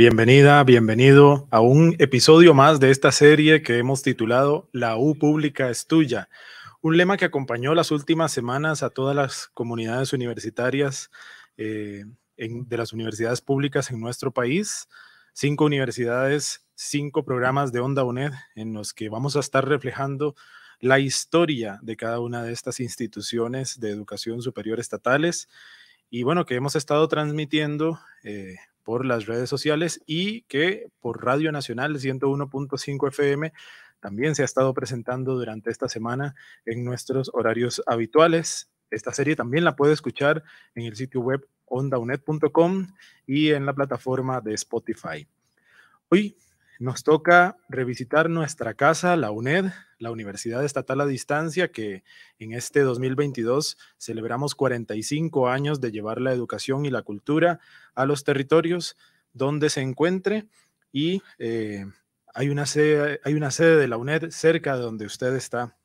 Bienvenida, bienvenido a un episodio más de esta serie que hemos titulado La U pública es tuya, un lema que acompañó las últimas semanas a todas las comunidades universitarias eh, de las universidades públicas en nuestro país. Cinco universidades, cinco programas de Onda UNED en los que vamos a estar reflejando la historia de cada una de estas instituciones de educación superior estatales y bueno, que hemos estado transmitiendo eh, por las redes sociales y que por Radio Nacional 101.5 FM también se ha estado presentando durante esta semana en nuestros horarios habituales. Esta serie también la puede escuchar en el sitio web ondaunet.com y en la plataforma de Spotify. Hoy nos toca revisitar nuestra casa, la UNED, la Universidad Estatal a Distancia, que en este 2022 celebramos 45 años de llevar la educación y la cultura a los territorios donde se encuentre y eh, hay, una sede, hay una sede de la UNED cerca de donde usted está.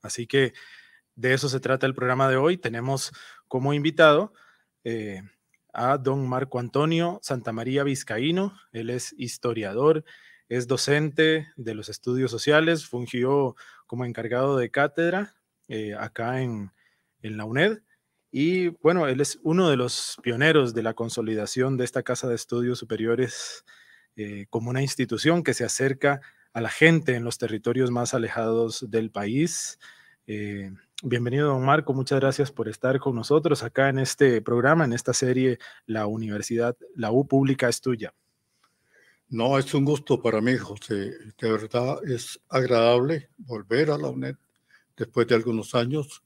Así que de eso se trata el programa de hoy. Tenemos como invitado eh, a don Marco Antonio Santamaría Vizcaíno. Él es historiador, es docente de los estudios sociales, fungió como encargado de cátedra eh, acá en, la UNED. Y bueno, él es uno de los pioneros de la consolidación de esta Casa de Estudios Superiores eh, como una institución que se acerca a la gente en los territorios más alejados del país. Eh, Bienvenido, don Marco. Muchas gracias por estar con nosotros acá en este programa, en esta serie La Universidad, la U Pública es tuya. No, es un gusto para mí, José. De verdad es agradable volver a la UNED después de algunos años.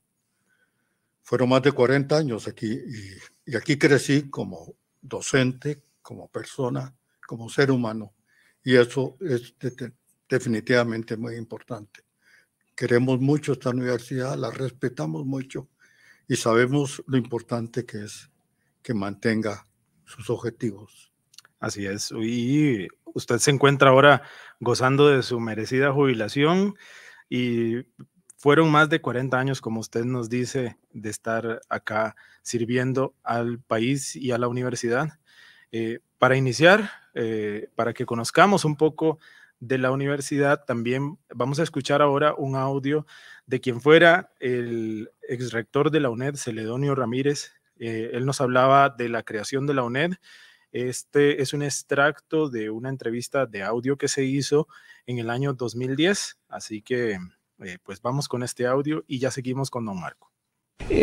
Fueron más de 40 años aquí y, aquí crecí como docente, como persona, como ser humano. Y eso es definitivamente muy importante. Queremos mucho esta universidad, la respetamos mucho y sabemos lo importante que es que mantenga sus objetivos. Así es. Y usted se encuentra ahora gozando de su merecida jubilación y fueron más de 40 años, como usted nos dice, de estar acá sirviendo al país y a la universidad. Eh, para iniciar, eh, para que conozcamos un poco de la universidad. También vamos a escuchar ahora un audio de quien fuera el ex rector de la UNED, Celedonio Ramírez. Eh, él nos hablaba de la creación de la UNED. Este es un extracto de una entrevista de audio que se hizo en el año 2010. Así que, eh, pues vamos con este audio y ya seguimos con don Marco.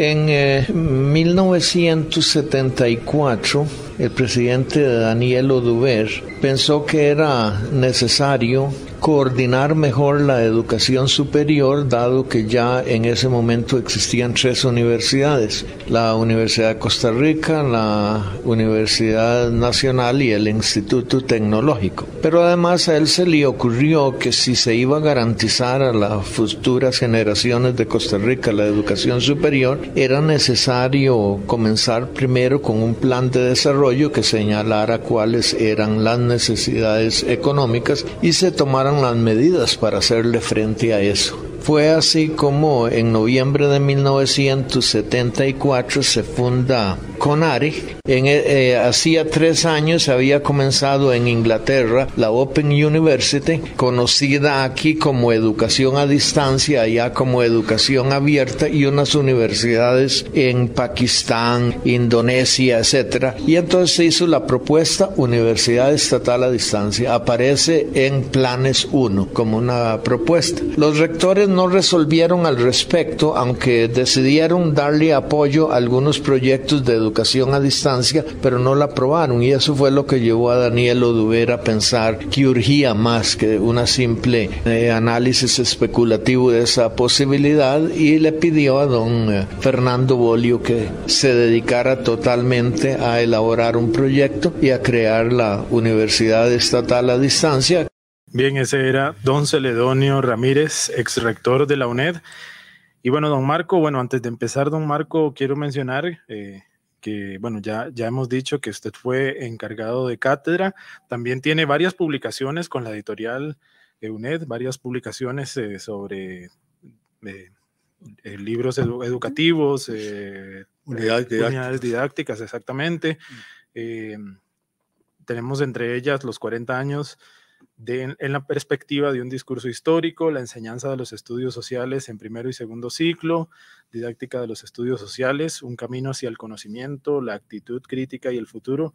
En 1974, eh, el presidente Daniel Oduber pensó que era necesario coordinar mejor la educación superior, dado que ya en ese momento existían tres universidades, la Universidad de Costa Rica, la Universidad Nacional y el Instituto Tecnológico. Pero además a él se le ocurrió que si se iba a garantizar a las futuras generaciones de Costa Rica la educación superior, era necesario comenzar primero con un plan de desarrollo que señalara cuáles eran las necesidades económicas y se tomara las medidas para hacerle frente a eso. Fue así como en noviembre de 1974 se funda CONARE. En, eh, eh, hacía tres años había comenzado en Inglaterra la Open University, conocida aquí como educación a distancia, allá como educación abierta, y unas universidades en Pakistán, Indonesia, etc. Y entonces se hizo la propuesta Universidad Estatal a Distancia. Aparece en Planes 1 como una propuesta. Los rectores no resolvieron al respecto, aunque decidieron darle apoyo a algunos proyectos de educación a distancia, pero no la aprobaron y eso fue lo que llevó a Daniel Oduber a pensar que urgía más que una simple eh, análisis especulativo de esa posibilidad y le pidió a don eh, Fernando Bolio que se dedicara totalmente a elaborar un proyecto y a crear la Universidad Estatal a Distancia. Bien, ese era don Celedonio Ramírez, ex rector de la UNED. Y bueno, don Marco, bueno, antes de empezar, don Marco, quiero mencionar eh, que, bueno, ya, ya hemos dicho que usted fue encargado de cátedra, también tiene varias publicaciones con la editorial UNED, varias publicaciones eh, sobre eh, libros educativos, unidades, didácticas. exactamente. Mm. tenemos entre ellas los 40 años en la perspectiva de un discurso histórico, la enseñanza de los estudios sociales en primero y segundo ciclo, didáctica de los estudios sociales, un camino hacia el conocimiento, la actitud crítica y el futuro,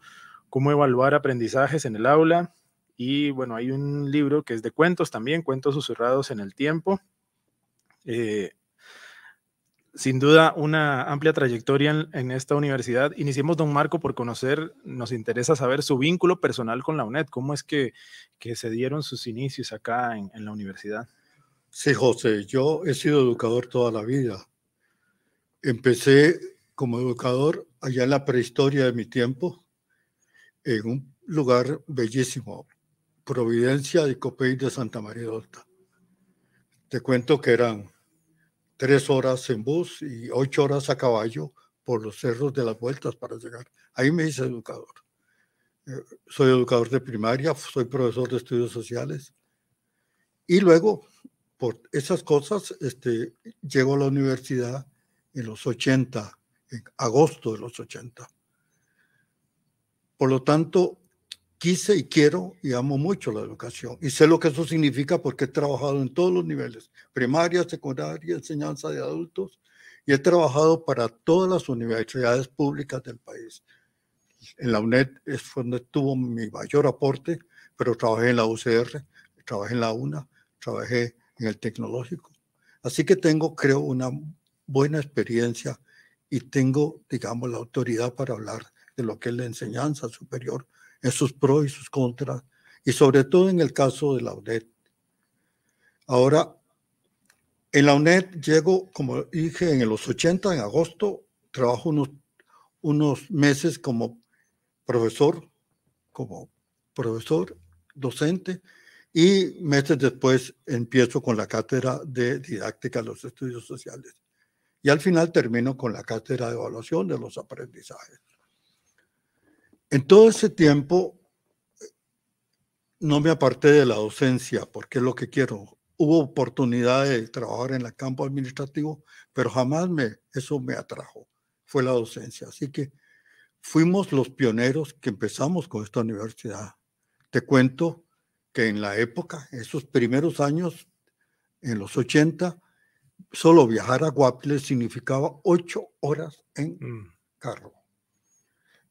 cómo evaluar aprendizajes en el aula. Y bueno, hay un libro que es de cuentos también, cuentos susurrados en el tiempo. Eh, sin duda una amplia trayectoria en, esta universidad. Iniciemos, don Marco, por conocer, nos interesa saber su vínculo personal con la UNED, cómo es que, que se dieron sus inicios acá en, la universidad. Sí, José, yo he sido educador toda la vida. Empecé como educador allá en la prehistoria de mi tiempo, en un lugar bellísimo, Providencia de Copey de Santa María de Te cuento que eran tres horas en bus y ocho horas a caballo por los cerros de las vueltas para llegar. Ahí me hice educador. Eh, soy educador de primaria, soy profesor de estudios sociales. Y luego, por esas cosas, este, llego a la universidad en los 80, en agosto de los 80. Por lo tanto, quise y quiero y amo mucho la educación y sé lo que eso significa porque he trabajado en todos los niveles, primaria, secundaria, enseñanza de adultos y he trabajado para todas las universidades públicas del país. En la UNED es donde tuvo mi mayor aporte, pero trabajé en la UCR, trabajé en la UNA, trabajé en el tecnológico. Así que tengo, creo, una buena experiencia y tengo, digamos, la autoridad para hablar de lo que es la enseñanza superior en sus pros y sus contras, y sobre todo en el caso de la UNED. Ahora, en la UNED llego, como dije, en los 80, en agosto, trabajo unos, unos meses como profesor, como profesor, docente, y meses después empiezo con la cátedra de didáctica de los estudios sociales. Y al final termino con la cátedra de evaluación de los aprendizajes. En todo ese tiempo no me aparté de la docencia porque es lo que quiero. Hubo oportunidad de trabajar en el campo administrativo, pero jamás me, eso me atrajo. Fue la docencia. Así que fuimos los pioneros que empezamos con esta universidad. Te cuento que en la época, esos primeros años, en los 80, solo viajar a Guaple significaba ocho horas en mm. carro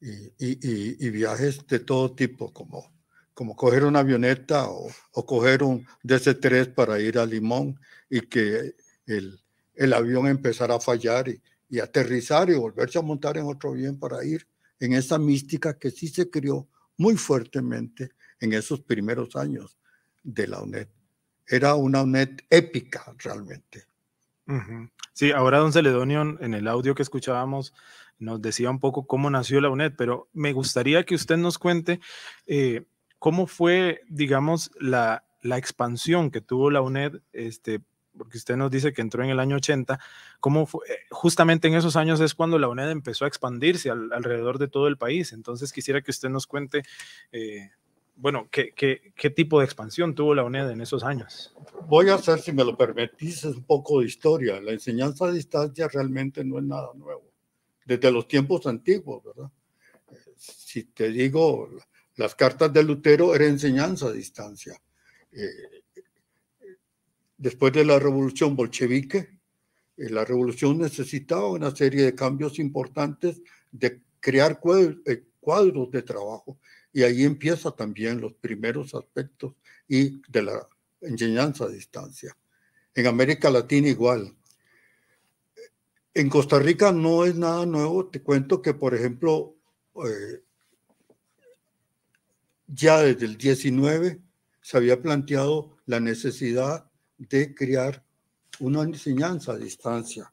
y, viajes de todo tipo, como, como coger una avioneta o, o, coger un DC-3 para ir a Limón y que el, el avión empezara a fallar y, y, aterrizar y volverse a montar en otro avión para ir en esa mística que sí se creó muy fuertemente en esos primeros años de la UNED. Era una UNED épica realmente. Sí, ahora don Celedonio, en el audio que escuchábamos, nos decía un poco cómo nació la UNED, pero me gustaría que usted nos cuente eh, cómo fue, digamos, la, la, expansión que tuvo la UNED, este, porque usted nos dice que entró en el año 80, cómo fue, eh, justamente en esos años es cuando la UNED empezó a expandirse alrededor de todo el país. Entonces quisiera que usted nos cuente, eh, bueno, ¿qué, qué, qué, tipo de expansión tuvo la UNED en esos años. Voy a hacer, si me lo permitís, un poco de historia. La enseñanza a distancia realmente no es nada nuevo desde los tiempos antiguos, ¿verdad? Si te digo, las cartas de Lutero eran enseñanza a distancia. Eh, después de la revolución bolchevique, eh, la revolución necesitaba una serie de cambios importantes de crear eh, cuadros de trabajo y ahí empieza también los primeros aspectos y de la enseñanza a distancia. En América Latina igual, En Costa Rica no es nada nuevo. Te cuento que, por ejemplo, eh, ya desde el 19 se había planteado la necesidad de crear una enseñanza a distancia.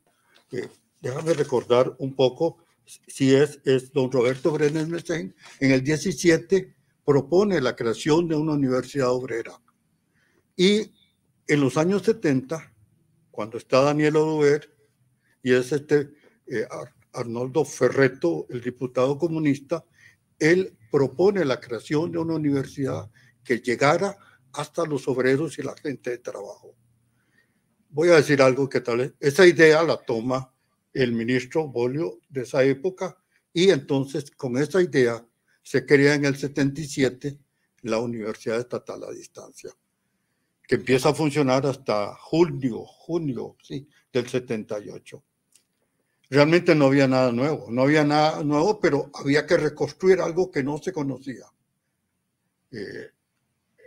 déjame recordar un poco, si es, es don Roberto Brenes Mesen, en el 17 propone la creación de una universidad obrera. Y en los años 70, cuando está Daniel Oduber y es este eh, Arnoldo Ferreto, el diputado comunista, él propone la creación de una universidad que llegara hasta los obreros y la gente de trabajo. Voy a decir algo que tal vez esa idea la toma el ministro Bolio de esa época y entonces con esa idea se crea en el 77 la Universidad Estatal a Distancia, que empieza a funcionar hasta junio, junio sí, del 78. Realmente no había nada nuevo, no había nada nuevo, pero había que reconstruir algo que no se conocía. Eh,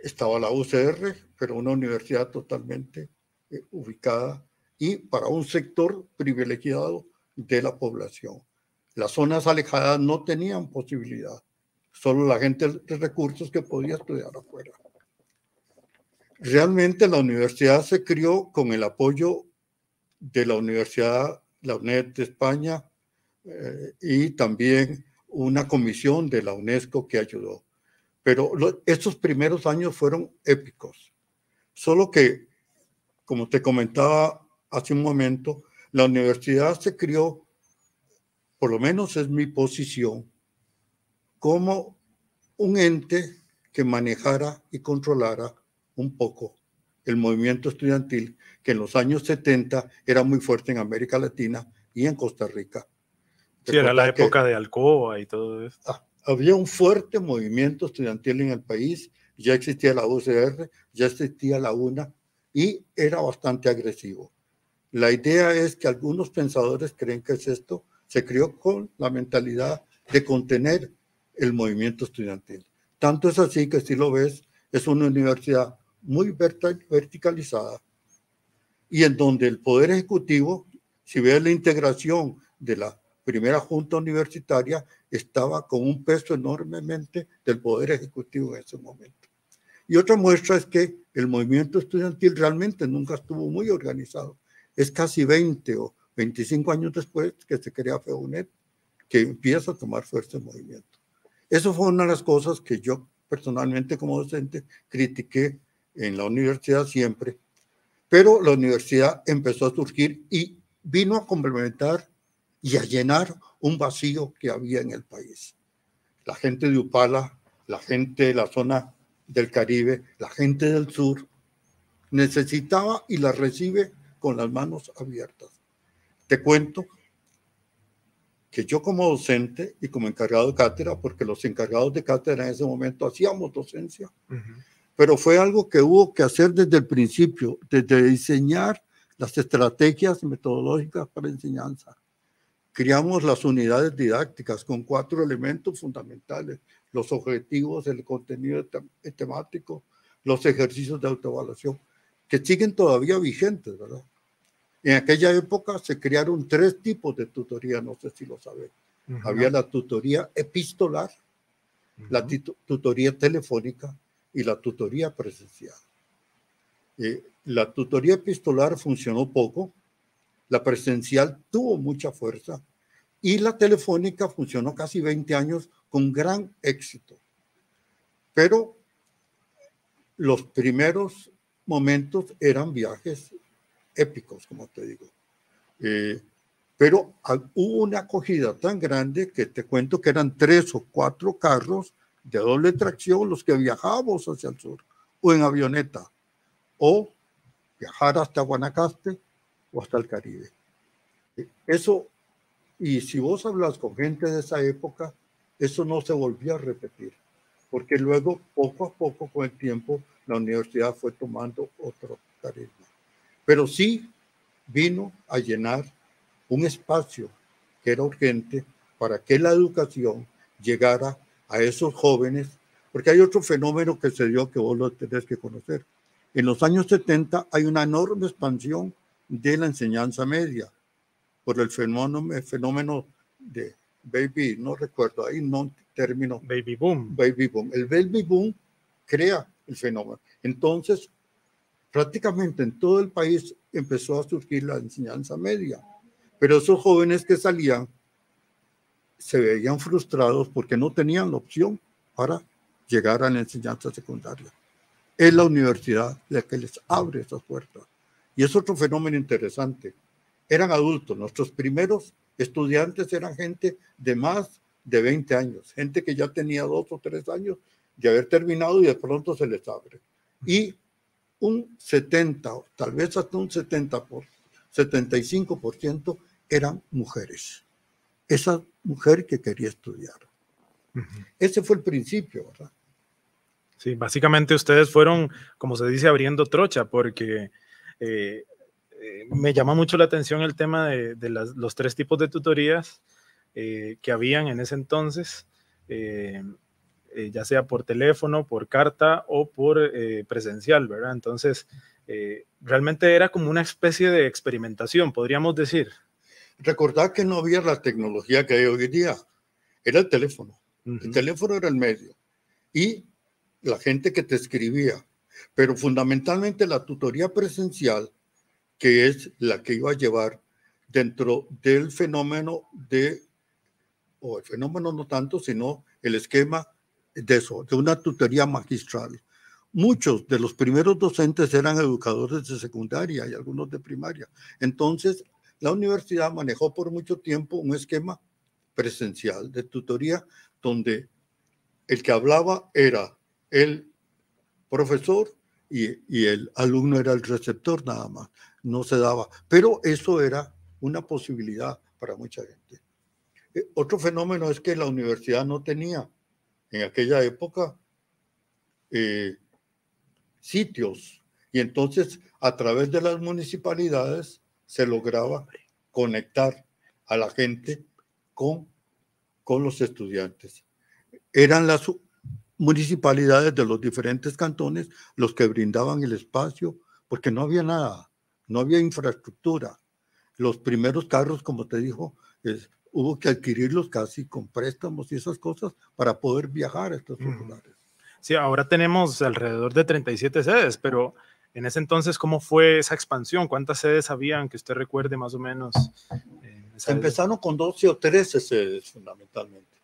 estaba la UCR, pero una universidad totalmente eh, ubicada y para un sector privilegiado de la población. Las zonas alejadas no tenían posibilidad, solo la gente de recursos que podía estudiar afuera. Realmente la universidad se crió con el apoyo de la Universidad la UNED de España eh, y también una comisión de la UNESCO que ayudó. Pero estos primeros años fueron épicos. Solo que, como te comentaba hace un momento, la universidad se crió, por lo menos es mi posición, como un ente que manejara y controlara un poco el movimiento estudiantil que en los años 70 era muy fuerte en América Latina y en Costa Rica. Sí, era la época de Alcoba y todo eso. Ah, había un fuerte movimiento estudiantil en el país, ya existía la UCR, ya existía la UNA y era bastante agresivo. La idea es que algunos pensadores creen que es esto, se creó con la mentalidad de contener el movimiento estudiantil. Tanto es así que si lo ves, es una universidad muy verticalizada y en donde el Poder Ejecutivo, si ves la integración de la primera junta universitaria, estaba con un peso enormemente del Poder Ejecutivo en ese momento. Y otra muestra es que el movimiento estudiantil realmente nunca estuvo muy organizado. Es casi 20 o 25 años después que se crea FEUNET, que empieza a tomar fuerza el movimiento. Eso fue una de las cosas que yo personalmente como docente critiqué en la universidad siempre, pero la universidad empezó a surgir y vino a complementar y a llenar un vacío que había en el país. La gente de Upala, la gente de la zona del Caribe, la gente del sur, necesitaba y la recibe con las manos abiertas. Te cuento que yo como docente y como encargado de cátedra, porque los encargados de cátedra en ese momento hacíamos docencia, pero fue algo que hubo que hacer desde el principio, desde diseñar las estrategias metodológicas para enseñanza. Creamos las unidades didácticas con cuatro elementos fundamentales, los objetivos, el contenido temático, los ejercicios de autoevaluación, que siguen todavía vigentes, ¿verdad? En aquella época se crearon tres tipos de tutoría, no sé si lo saben. Había la tutoría epistolar, la tutoría telefónica y la tutoría presencial. Eh, la tutoría epistolar funcionó poco, la presencial tuvo mucha fuerza y la telefónica funcionó casi 20 años con gran éxito. Pero los primeros momentos eran viajes épicos, como te digo. Eh, pero hubo una acogida tan grande que te cuento que eran tres o cuatro carros de doble tracción los que viajábamos hacia el sur, o en avioneta, o viajar hasta Guanacaste o hasta el Caribe. Eso, y si vos hablas con gente de esa época, eso no se volvió a repetir, porque luego, poco a poco, con el tiempo, la universidad fue tomando otro carisma. Pero sí vino a llenar un espacio que era urgente para que la educación llegara a esos jóvenes, porque hay otro fenómeno que se dio que vos lo tenés que conocer. En los años 70 hay una enorme expansión de la enseñanza media. por el fenómeno, fenómeno de baby, no recuerdo, ahí no término. Baby boom. Baby boom. El baby boom crea el fenómeno. Entonces, prácticamente en todo el país empezó a surgir la enseñanza media. Pero esos jóvenes que salían se veían frustrados porque no tenían la opción para llegar a la enseñanza secundaria. Es la universidad la que les abre esas puertas. Y es otro fenómeno interesante. Eran adultos, nuestros primeros estudiantes eran gente de más de 20 años, gente que ya tenía dos o tres años de haber terminado y de pronto se les abre. Y un 70, tal vez hasta un 70 por 75% eran mujeres. Esa mujer que quería estudiar. Ese fue el principio, ¿verdad? Sí, básicamente ustedes fueron, como se dice, abriendo trocha, porque eh, eh, me llama mucho la atención el tema de, los tres tipos de tutorías eh, que habían en ese entonces, ya sea por teléfono, por carta o por presencial, ¿verdad? Entonces, realmente era como una especie de experimentación, podríamos decir. Recordad que no había la tecnología que hay hoy día, era el teléfono. El teléfono era el medio. Y la gente que te escribía. Pero fundamentalmente la tutoría presencial, que es la que iba a llevar dentro del fenómeno de, o el fenómeno no tanto, sino el esquema de eso, de una tutoría magistral. Muchos de los primeros docentes eran educadores de secundaria y algunos de primaria. Entonces, la universidad manejó por mucho tiempo un esquema presencial de tutoría donde el que hablaba era el profesor y, el alumno era el receptor nada más, no se daba. Pero eso era una posibilidad para mucha gente. Eh, otro fenómeno es que la universidad no tenía en aquella época eh, sitios y entonces a través de las municipalidades se lograba conectar a la gente con, con los estudiantes. Eran las municipalidades de los diferentes cantones los que brindaban el espacio, porque no había nada, no había infraestructura. Los primeros carros, como te dijo, hubo que adquirirlos casi con préstamos y esas cosas para poder viajar a estos lugares. Sí, ahora tenemos alrededor de 37 sedes, pero en ese entonces, ¿cómo fue esa expansión? ¿Cuántas sedes habían que usted recuerde más o menos? Empezaron con 12 o 13 sedes fundamentalmente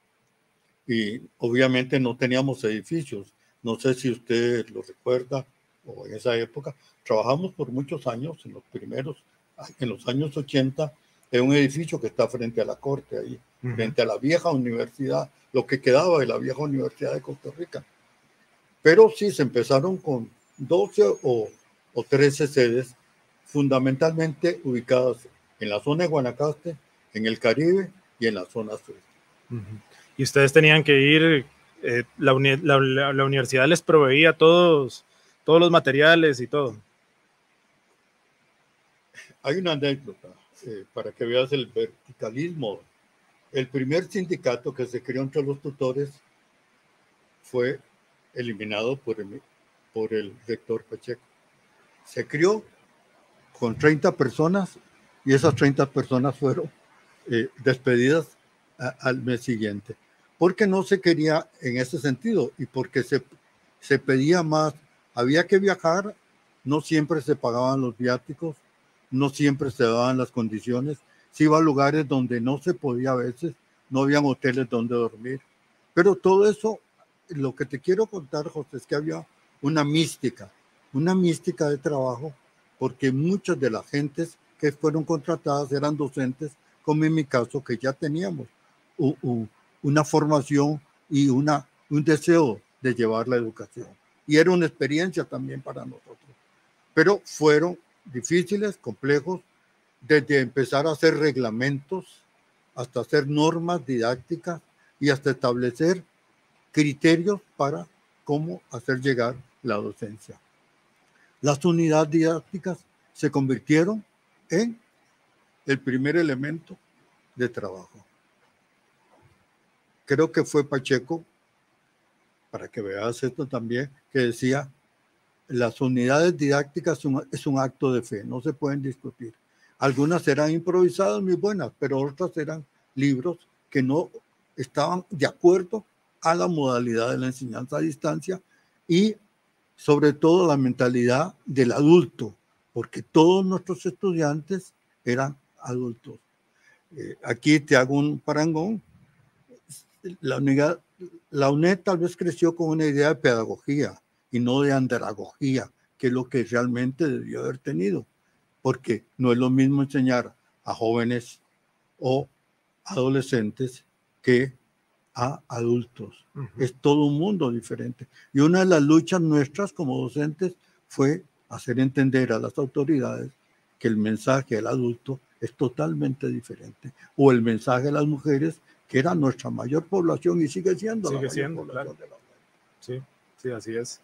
y obviamente no teníamos edificios. No sé si usted lo recuerda o en esa época. Trabajamos por muchos años, en los primeros, en los años 80, en un edificio que está frente a la corte, ahí, frente a la vieja universidad, lo que quedaba de la vieja universidad de Costa Rica. Pero sí, se empezaron con 12 o, o 13 sedes, fundamentalmente ubicadas en la zona de Guanacaste, en el Caribe y en la zona sur y ustedes tenían que ir, eh, la, universidad les proveía todos, todos los materiales y todo. Hay una anécdota eh, para que veas el verticalismo. El primer sindicato que se creó entre los tutores fue eliminado por el, por el rector Pacheco. Se crió con 30 personas y esas 30 personas fueron eh, despedidas al mes siguiente porque no se quería en ese sentido y porque se, se pedía más. Había que viajar, no siempre se pagaban los viáticos, no siempre se daban las condiciones. Se iba a lugares donde no se podía a veces, no habían hoteles donde dormir. Pero todo eso, lo que te quiero contar, José, es que había una mística, una mística de trabajo, porque muchas de las gentes que fueron contratadas eran docentes, como en mi caso, que ya teníamos una formación y una, un deseo de llevar la educación. Y era una experiencia también para nosotros. Pero fueron difíciles, complejos, desde empezar a hacer reglamentos hasta hacer normas didácticas y hasta establecer criterios para cómo hacer llegar la docencia. Las unidades didácticas se convirtieron en el primer elemento de trabajo creo que fue Pacheco, para que veas esto también, que decía, las unidades didácticas es un acto de fe, no se pueden discutir. Algunas eran improvisadas muy buenas, pero otras eran libros que no estaban de acuerdo a la modalidad de la enseñanza a distancia y sobre todo la mentalidad del adulto, porque todos nuestros estudiantes eran adultos. Eh, aquí te hago un parangón. La, unidad, la UNED tal vez creció con una idea de pedagogía y no de andragogía, que es lo que realmente debió haber tenido, porque no es lo mismo enseñar a jóvenes o adolescentes que a adultos. Es todo un mundo diferente. Y una de las luchas nuestras como docentes fue hacer entender a las autoridades que el mensaje del adulto es totalmente diferente. O el mensaje de las mujeres, que era nuestra mayor población y sigue siendo sigue siendo, claro. Sí, sí, así es.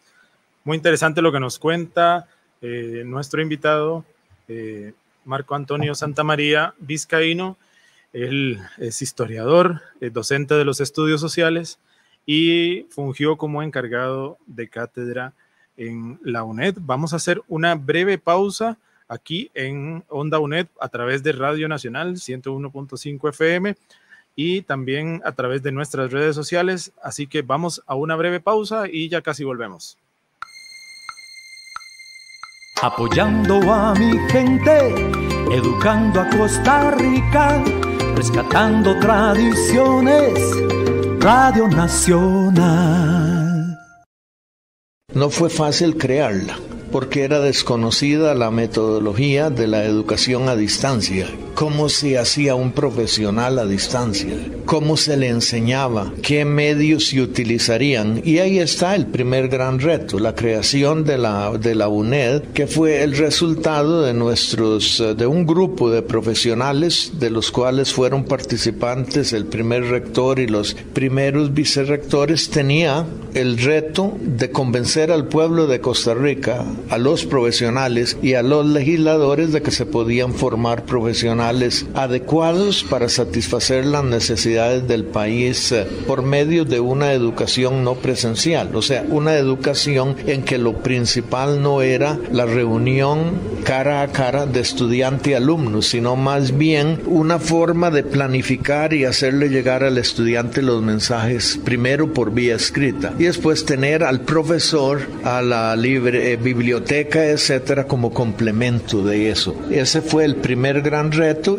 Muy interesante lo que nos cuenta eh, nuestro invitado, eh, Marco Antonio Santamaría Vizcaíno él es historiador, docente de los estudios sociales y fungió como encargado de cátedra en la UNED. Vamos a hacer una breve pausa aquí en Onda UNED a través de Radio Nacional 101.5 FM y también a través de nuestras redes sociales. Así que vamos a una breve pausa y ya casi volvemos. Apoyando a mi gente, educando a Costa Rica rescatando tradiciones, Radio Nacional. No fue fácil crearla porque era desconocida la metodología de la educación a distancia, cómo se hacía un profesional a distancia, cómo se le enseñaba, qué medios se utilizarían. Y ahí está el primer gran reto, la creación de la, de la UNED, que fue el resultado de nuestros, de un grupo de profesionales, de los cuales fueron participantes el primer rector y los primeros vicerrectores, tenía el reto de convencer al pueblo de Costa Rica a los profesionales y a los legisladores de que se podían formar profesionales adecuados para satisfacer las necesidades del país eh, por medio de una educación no presencial, o sea, una educación en que lo principal no era la reunión cara a cara de estudiante y alumno, sino más bien una forma de planificar y hacerle llegar al estudiante los mensajes primero por vía escrita después tener al profesor a la libre eh, biblioteca, etcétera, como complemento de eso. Ese fue el primer gran reto.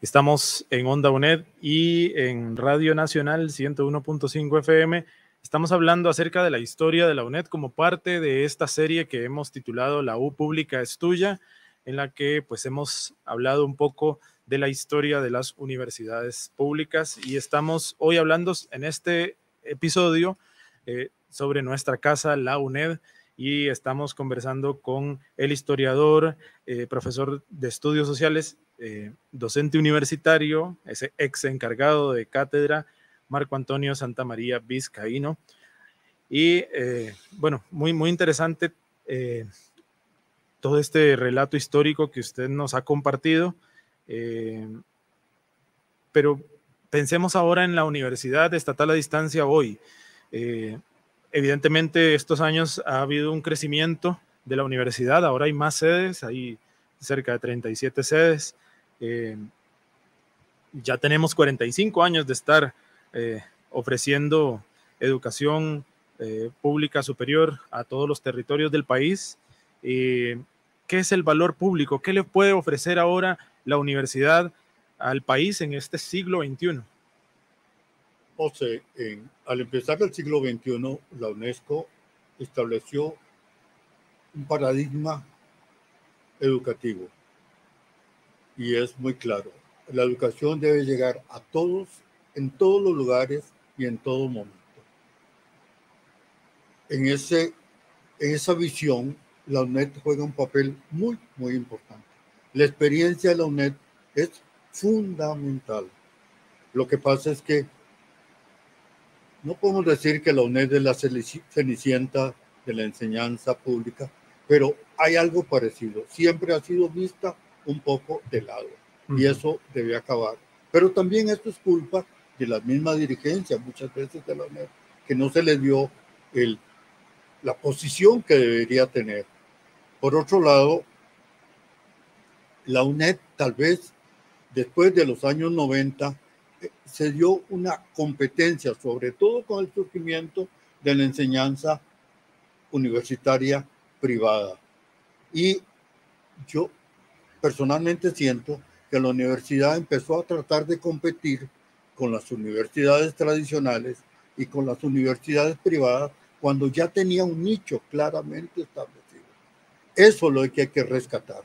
Estamos en Onda UNED y en Radio Nacional 101.5 FM. Estamos hablando acerca de la historia de la UNED como parte de esta serie que hemos titulado La U Pública es tuya, en la que pues hemos hablado un poco de la historia de las universidades públicas y estamos hoy hablando en este episodio eh, sobre nuestra casa, la UNED, y estamos conversando con el historiador, eh, profesor de estudios sociales, eh, docente universitario, ese ex encargado de cátedra, Marco Antonio Santamaría Vizcaíno. Y bueno, muy, muy interesante todo este relato histórico que usted nos ha compartido. pero pensemos ahora en la Universidad Estatal a Distancia hoy evidentemente estos años ha habido un crecimiento de la universidad, ahora hay más sedes, hay cerca de 37 sedes. Eh, ya tenemos 45 años de estar eh, ofreciendo educación eh, pública superior a todos los territorios del país. ¿Qué es el valor público? ¿Qué le puede ofrecer ahora la universidad al país en este siglo XXI? José, al empezar el siglo XXI, la UNESCO estableció un paradigma educativo y es muy claro. La educación debe llegar a todos, en todos los lugares y en todo momento. En, ese, en esa visión, la UNED juega un papel muy, muy importante. La experiencia de la UNED es fundamental. Lo que pasa es que no podemos decir que la UNED es la cenicienta de la enseñanza pública, pero hay algo parecido. Siempre ha sido vista un poco de lado y eso debe acabar. Pero también esto es culpa de la misma dirigencia muchas veces de la UNED, que no se le dio el, la posición que debería tener. Por otro lado, la UNED tal vez después de los años 90 eh, se dio una competencia, sobre todo con el surgimiento de la enseñanza universitaria privada. Y yo personalmente siento que la universidad empezó a tratar de competir con las universidades tradicionales y con las universidades privadas cuando ya tenía un nicho claramente establecido. Eso es lo que hay que rescatar.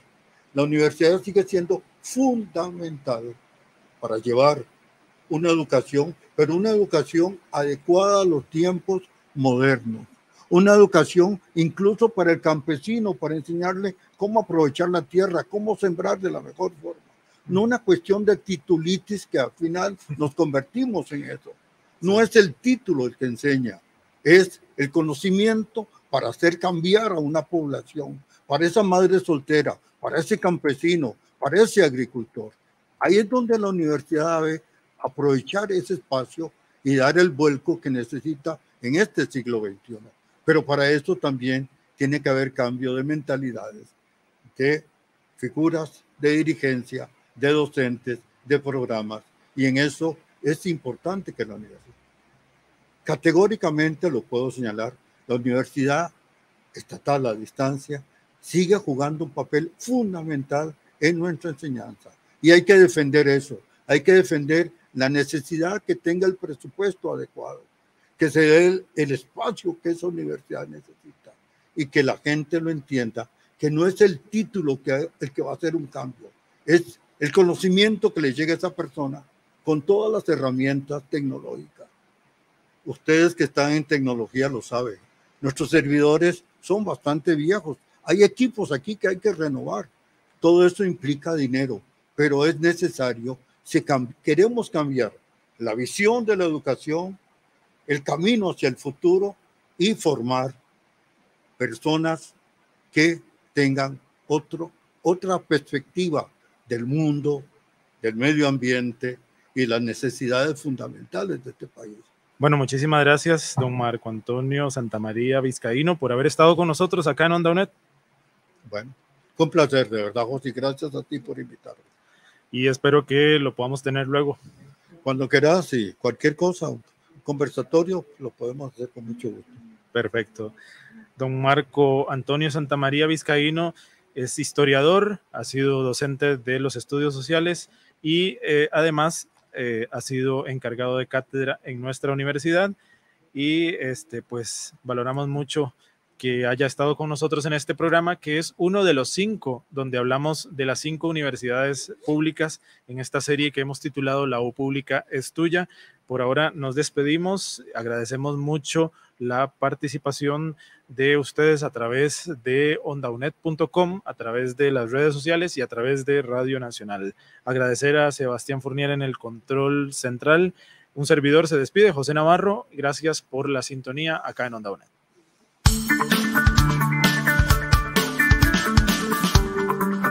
La universidad sigue siendo fundamental para llevar una educación, pero una educación adecuada a los tiempos modernos. Una educación incluso para el campesino, para enseñarle cómo aprovechar la tierra, cómo sembrar de la mejor forma. No una cuestión de titulitis que al final nos convertimos en eso. No es el título el que enseña, es el conocimiento para hacer cambiar a una población, para esa madre soltera, para ese campesino, para ese agricultor. Ahí es donde la universidad aprovechar ese espacio y dar el vuelco que necesita en este siglo XXI. Pero para eso también tiene que haber cambio de mentalidades, de figuras de dirigencia, de docentes, de programas. Y en eso es importante que la universidad. Categóricamente lo puedo señalar, la universidad estatal a distancia sigue jugando un papel fundamental en nuestra enseñanza. Y hay que defender eso, hay que defender la necesidad que tenga el presupuesto adecuado, que se dé el, espacio que esa universidad necesita y que la gente lo entienda, que no es el título el que va a hacer un cambio, es el conocimiento que le llega a esa persona con todas las herramientas tecnológicas. Ustedes que están en tecnología lo saben. Nuestros servidores son bastante viejos hay equipos aquí que hay que renovar. Todo eso implica dinero, pero es necesario si queremos cambiar la visión de la educación, el camino hacia el futuro y formar personas que tengan otro, otra perspectiva del mundo, del medio ambiente y las necesidades fundamentales de este país. Bueno, muchísimas gracias, don Marco Antonio Santamaría Vizcaíno, por haber estado con nosotros acá en Onda UNED. Bueno, con placer, de verdad, José. Gracias a ti por invitarme. Y espero que lo podamos tener luego. Cuando quieras, y cualquier cosa, conversatorio, lo podemos hacer con mucho gusto. Perfecto. Don Marco Antonio Santamaría Vizcaíno es historiador, ha sido docente de los estudios sociales y eh, además eh, ha sido encargado de cátedra en nuestra universidad y este pues valoramos mucho que haya estado con nosotros en este programa, que es uno de los cinco, donde hablamos de las cinco universidades públicas en esta serie que hemos titulado La U Pública es tuya. Por ahora nos despedimos, agradecemos mucho la participación de ustedes a través de ondaunet.com, a través de las redes sociales y a través de Radio Nacional. Agradecer a Sebastián Fournier en el control central. Un servidor se despide, José Navarro. Gracias por la sintonía acá en Ondaunet.